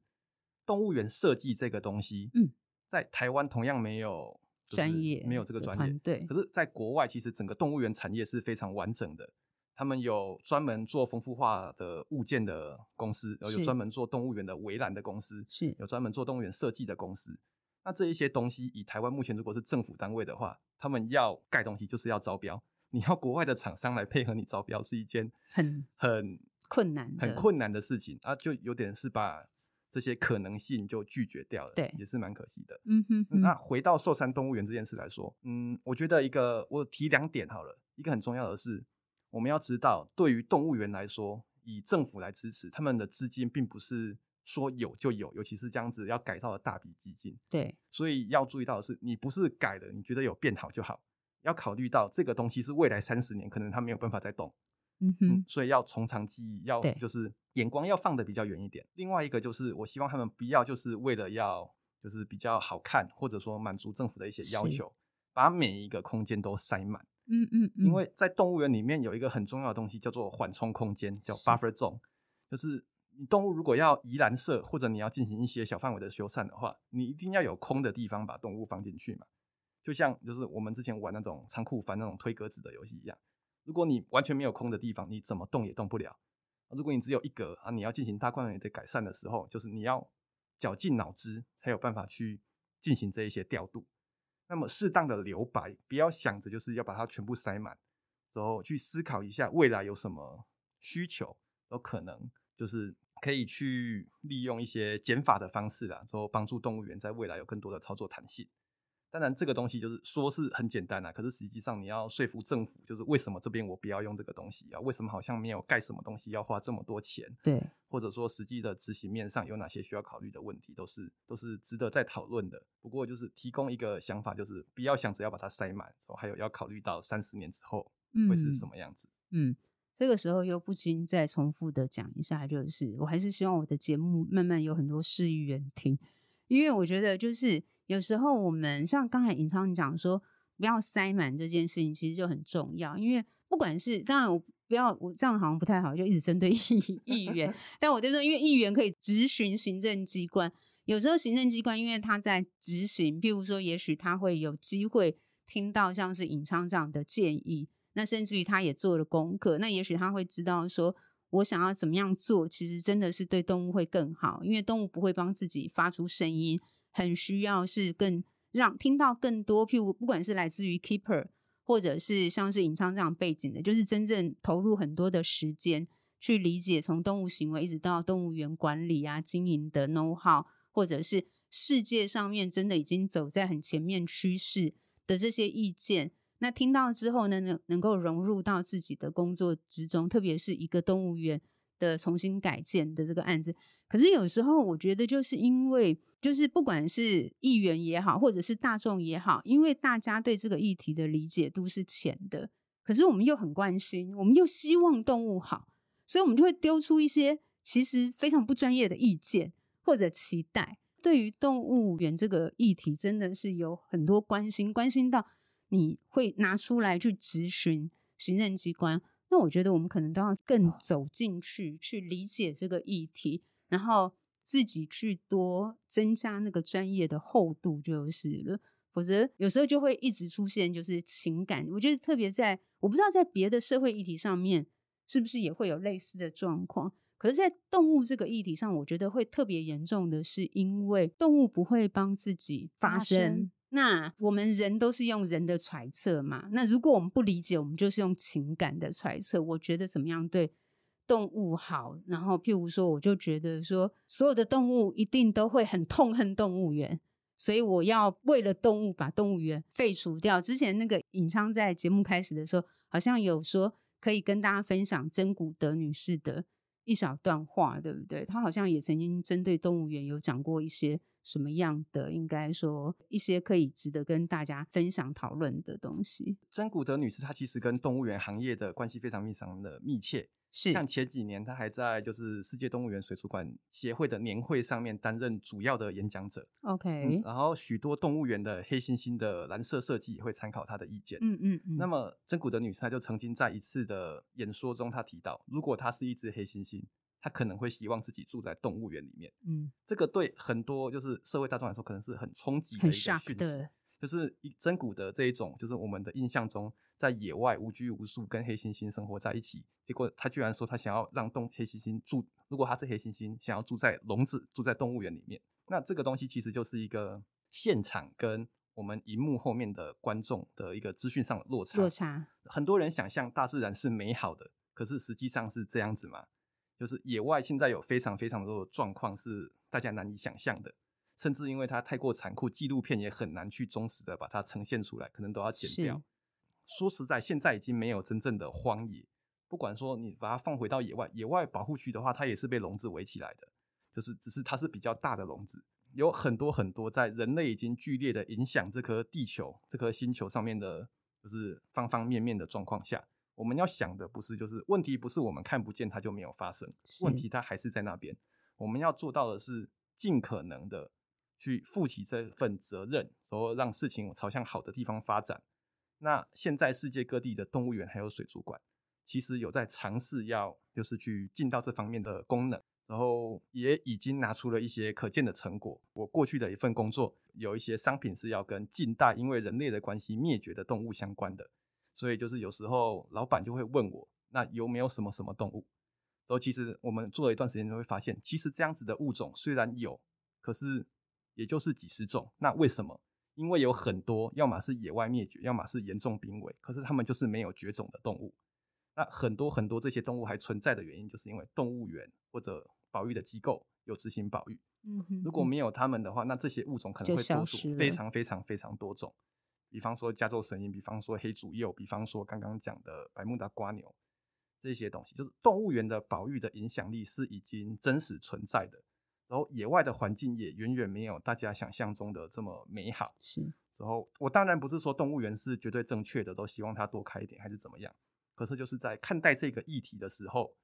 动物园设计这个东西，嗯，在台湾同样没有。专业没有这个专业，对。可是，在国外，其实整个动物园产业是非常完整的。他们有专门做丰富化的物件的公司，然后有专门做动物园的围栏的公司，是有专门做动物园设计的公司。那这一些东西，以台湾目前如果是政府单位的话，他们要盖东西就是要招标，你要国外的厂商来配合你招标，是一件很很困难、很困难的事情啊，就有点是把。这些可能性就拒绝掉了，对，也是蛮可惜的。嗯哼，哼，那回到寿山动物园这件事来说，嗯，我觉得一个我提两点好了。一个很重要的是，我们要知道，对于动物园来说，以政府来支持，他们的资金并不是说有就有，尤其是这样子要改造的大笔基金。对，所以要注意到的是，你不是改了，你觉得有变好就好，要考虑到这个东西是未来三十年可能它没有办法再动。嗯哼嗯，所以要从长计议，要就是眼光要放的比较远一点。另外一个就是，我希望他们不要就是为了要就是比较好看，或者说满足政府的一些要求，把每一个空间都塞满。嗯，嗯嗯，因为在动物园里面有一个很重要的东西叫做缓冲空间，叫 buffer zone，是就是你动物如果要移栏舍，或者你要进行一些小范围的修缮的话，你一定要有空的地方把动物放进去嘛。就像就是我们之前玩那种仓库翻那种推格子的游戏一样。如果你完全没有空的地方，你怎么动也动不了。如果你只有一格啊，你要进行大范围的改善的时候，就是你要绞尽脑汁才有办法去进行这一些调度。那么适当的留白，不要想着就是要把它全部塞满，之后去思考一下未来有什么需求，有可能就是可以去利用一些减法的方式啦，之后帮助动物园在未来有更多的操作弹性。当然，这个东西就是说是很简单啊，可是实际上你要说服政府，就是为什么这边我不要用这个东西啊？为什么好像没有盖什么东西要花这么多钱？对，或者说实际的执行面上有哪些需要考虑的问题，都是都是值得再讨论的。不过就是提供一个想法，就是不要想着要把它塞满，还有要考虑到三十年之后会是什么样子。嗯，嗯，这个时候又不禁再重复的讲一下，就是我还是希望我的节目慢慢有很多市议员听。因为我觉得，就是有时候我们像刚才尹昌讲说，不要塞满这件事情，其实就很重要。因为不管是当然，我不要我这样好像不太好，就一直针对 议议员。但我就说，因为议员可以质询行政机关，有时候行政机关因为他在执行，譬如说，也许他会有机会听到像是尹昌这样的建议，那甚至于他也做了功课，那也许他会知道说。我想要怎么样做，其实真的是对动物会更好，因为动物不会帮自己发出声音，很需要是更让听到更多，譬如不管是来自于 keeper，或者是像是尹昌这样背景的，就是真正投入很多的时间去理解从动物行为一直到动物园管理啊、经营的 know how，或者是世界上面真的已经走在很前面趋势的这些意见。那听到之后呢，能能够融入到自己的工作之中，特别是一个动物园的重新改建的这个案子。可是有时候我觉得，就是因为就是不管是议员也好，或者是大众也好，因为大家对这个议题的理解度是浅的，可是我们又很关心，我们又希望动物好，所以我们就会丢出一些其实非常不专业的意见或者期待。对于动物园这个议题，真的是有很多关心，关心到。你会拿出来去质询行政机关，那我觉得我们可能都要更走进去，去理解这个议题，然后自己去多增加那个专业的厚度就是了。否则有时候就会一直出现就是情感。我觉得特别在我不知道在别的社会议题上面是不是也会有类似的状况，可是，在动物这个议题上，我觉得会特别严重的是因为动物不会帮自己发声。那我们人都是用人的揣测嘛？那如果我们不理解，我们就是用情感的揣测。我觉得怎么样对动物好？然后譬如说，我就觉得说，所有的动物一定都会很痛恨动物园，所以我要为了动物把动物园废除掉。之前那个尹昌在节目开始的时候，好像有说可以跟大家分享珍古德女士的一小段话，对不对？她好像也曾经针对动物园有讲过一些。什么样的应该说一些可以值得跟大家分享讨论的东西？曾古德女士她其实跟动物园行业的关系非常非常的密切。是像前几年他还在就是世界动物园水族馆协会的年会上面担任主要的演讲者。OK，嗯，然后许多动物园的黑猩猩的蓝色设计也会参考他的意见。嗯嗯嗯。那么真古德女士她就曾经在一次的演说中，她提到，如果她是一只黑猩猩。他可能会希望自己住在动物园里面，嗯，这个对很多就是社会大众来说，可能是很冲击的一个讯息。就是真古德这一种，就是我们的印象中，在野外无拘无束跟黑猩猩生活在一起，结果他居然说他想要让动黑猩猩住，如果他是黑猩猩，想要住在笼子，住在动物园里面，那这个东西其实就是一个现场跟我们荧幕后面的观众的一个资讯上的落差。落差，很多人想象大自然是美好的，可是实际上是这样子吗？就是野外现在有非常非常多的状况是大家难以想象的，甚至因为它太过残酷，纪录片也很难去忠实的把它呈现出来，可能都要剪掉。说实在，现在已经没有真正的荒野，不管说你把它放回到野外，野外保护区的话，它也是被笼子围起来的，就是只是它是比较大的笼子，有很多很多在人类已经剧烈的影响这颗地球、这颗星球上面的，就是方方面面的状况下。我们要想的不是，就是问题不是我们看不见它就没有发生，问题它还是在那边。我们要做到的是尽可能的去负起这份责任，说让事情朝向好的地方发展。那现在世界各地的动物园还有水族馆，其实有在尝试要就是去尽到这方面的功能，然后也已经拿出了一些可见的成果。我过去的一份工作，有一些商品是要跟近代因为人类的关系灭绝的动物相关的。所以就是有时候老板就会问我，那有没有什么什么动物？然后其实我们做了一段时间就会发现，其实这样子的物种虽然有，可是也就是几十种。那为什么？因为有很多，要么是野外灭绝，要么是严重濒危，可是它们就是没有绝种的动物。那很多很多这些动物还存在的原因，就是因为动物园或者保育的机构有执行保育。嗯哼，如果没有他们的话，那这些物种可能会多出非常非常非常多种。比方说加州神鹰，比方说黑主幼，比方说刚刚讲的百慕达瓜牛，这些东西就是动物园的保育的影响力是已经真实存在的。然后野外的环境也远远没有大家想象中的这么美好。是。然后我当然不是说动物园是绝对正确的，都希望它多开一点还是怎么样。可是就是在看待这个议题的时候，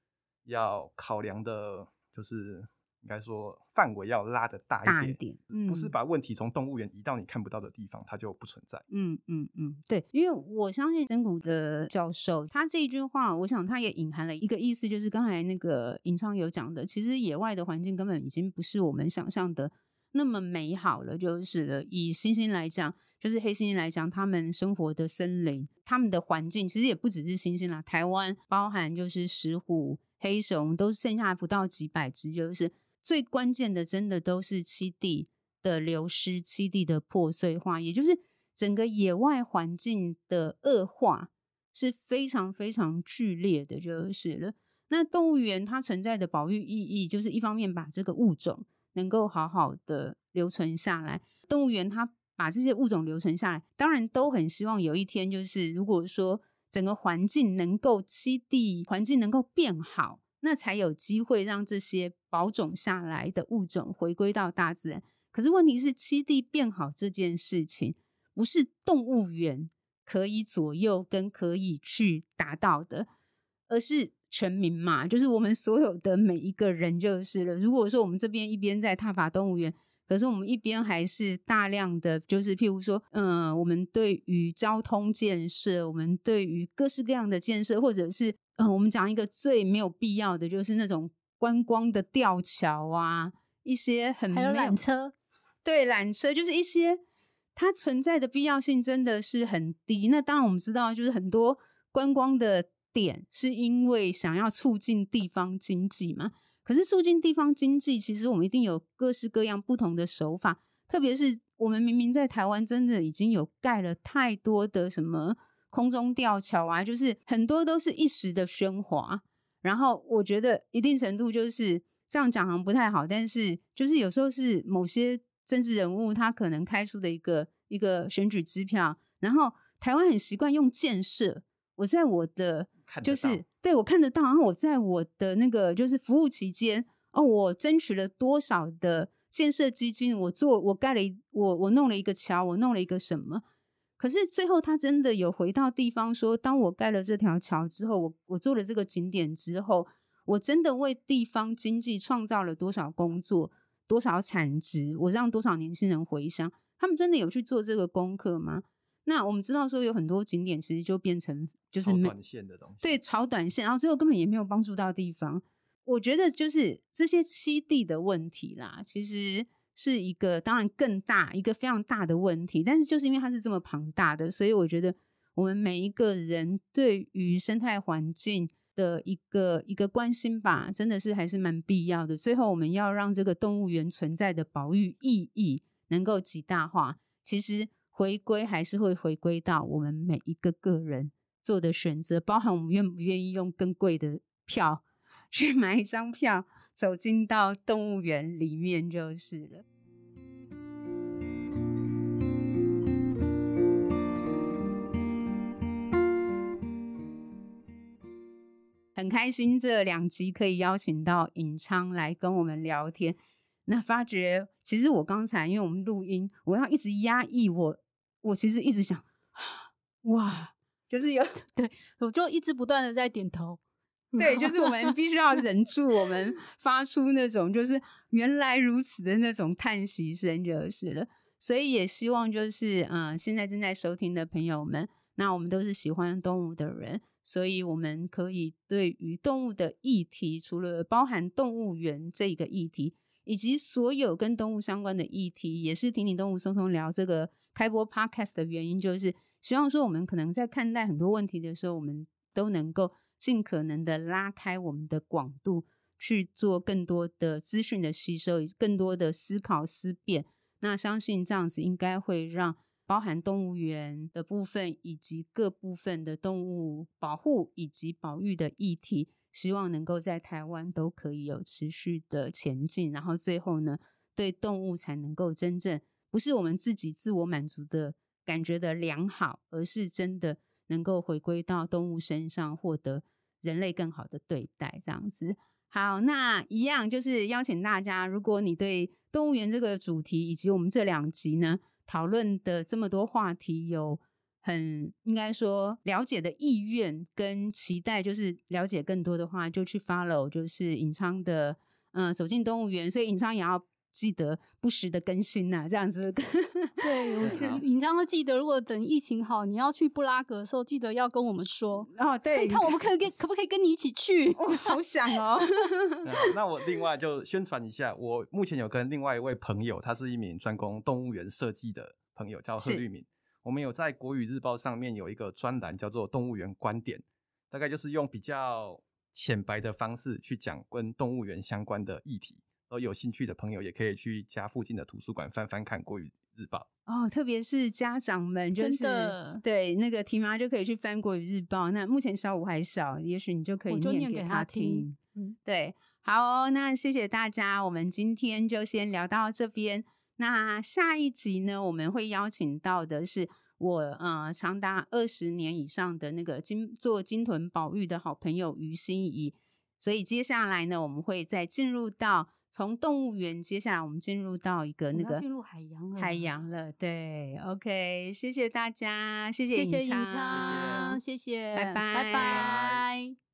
要考量的就是。应该说范围要拉的大一点，一点，嗯，不是把问题从动物园移到你看不到的地方，它就不存在。嗯嗯嗯，对，因为我相信真谷的教授他这一句话，我想他也隐含了一个意思，就是刚才那个尹昌有讲的，其实野外的环境根本已经不是我们想象的那么美好了。就是了，以猩猩来讲，就是黑猩猩来讲，他们生活的森林，他们的环境其实也不只是猩猩啦，台湾包含就是石虎、黑熊，都剩下不到几百只，就是。最关键的，真的都是栖地的流失、栖地的破碎化，也就是整个野外环境的恶化是非常非常剧烈的，就是了。那动物园它存在的保育意义，就是一方面把这个物种能够好好的留存下来。动物园它把这些物种留存下来，当然都很希望有一天，就是如果说整个环境能够栖地环境能够变好，那才有机会让这些保种下来的物种回归到大自然。可是问题是，栖地变好这件事情，不是动物园可以左右跟可以去达到的，而是全民嘛，就是我们所有的每一个人就是了。如果说我们这边一边在踏伐动物园，可是我们一边还是大量的，就是譬如说，嗯、呃，我们对于交通建设，我们对于各式各样的建设，或者是嗯、呃，我们讲一个最没有必要的，就是那种观光的吊桥啊，一些很没有缆车。对，缆车就是一些它存在的必要性真的是很低。那当然我们知道，就是很多观光的点是因为想要促进地方经济嘛。可是促进地方经济，其实我们一定有各式各样不同的手法。特别是我们明明在台湾真的已经有盖了太多的什么空中吊桥啊，就是很多都是一时的喧哗。然后我觉得一定程度就是这样讲好像不太好，但是就是有时候是某些。政治人物他可能开出的一个一个选举支票，然后台湾很习惯用建设。我在我的就是对我看得到，然后我在我的那个就是服务期间哦，我争取了多少的建设基金，我做我盖了一我我弄了一个桥，我弄了一个什么？可是最后他真的有回到地方说，当我盖了这条桥之后，我我做了这个景点之后，我真的为地方经济创造了多少工作？多少产值？我让多少年轻人回乡？他们真的有去做这个功课吗？那我们知道说有很多景点其实就变成就是炒短线的东西，对，炒短线，然后最后根本也没有帮助到地方。我觉得就是这些栖地的问题啦，其实是一个当然更大一个非常大的问题，但是就是因为它是这么庞大的，所以我觉得我们每一个人对于生态环境。的一个一个关心吧，真的是还是蛮必要的。最后，我们要让这个动物园存在的保育意义能够极大化。其实回归还是会回归到我们每一个个人做的选择，包含我们愿不愿意用更贵的票 去买一张票，走进到动物园里面就是了。很开心这两集可以邀请到尹昌来跟我们聊天。那发觉其实我刚才因为我们录音，我要一直压抑我，我其实一直想，哇，就是有 对，我就一直不断的在点头。对，就是我们必须要忍住，我 们发出那种就是原来如此的那种叹息声就是了。所以也希望就是嗯、呃，现在正在收听的朋友们，那我们都是喜欢动物的人。所以我们可以对于动物的议题，除了包含动物园这个议题，以及所有跟动物相关的议题，也是听听动物松松聊这个开播 podcast 的原因，就是希望说我们可能在看待很多问题的时候，我们都能够尽可能的拉开我们的广度，去做更多的资讯的吸收，更多的思考思辨。那相信这样子应该会让。包含动物园的部分，以及各部分的动物保护以及保育的议题，希望能够在台湾都可以有持续的前进。然后最后呢，对动物才能够真正不是我们自己自我满足的感觉的良好，而是真的能够回归到动物身上，获得人类更好的对待。这样子，好，那一样就是邀请大家，如果你对动物园这个主题以及我们这两集呢，讨论的这么多话题，有很应该说了解的意愿跟期待，就是了解更多的话，就去 follow，就是尹昌的，嗯、走进动物园，所以尹昌也要。记得不时的更新呐、啊，这样子。对，我尹昌都记得，如果等疫情好，你要去布拉格的时候，记得要跟我们说。哦，对，看我们可以跟可不可以跟你一起去？哦、好想哦。那我另外就宣传一下，我目前有跟另外一位朋友，他是一名专攻动物园设计的朋友，叫贺绿敏。我们有在国语日报上面有一个专栏，叫做《动物园观点》，大概就是用比较浅白的方式去讲跟动物园相关的议题。有兴趣的朋友也可以去家附近的图书馆翻翻看国语日报哦，特别是家长们，就是对那个提妈就可以去翻国语日报。那目前小五还小，也许你就可以念给他听。嗯，对，好哦，那谢谢大家，我们今天就先聊到这边。那下一集呢，我们会邀请到的是我呃长达二十年以上的那个金做金屯保育的好朋友于心怡。所以接下来呢，我们会再进入到从动物园，接下来我们进入到一个那个进入海洋了，海洋了。对，OK，谢谢大家，谢谢尹昌，谢谢，谢谢，谢谢，拜拜，拜拜。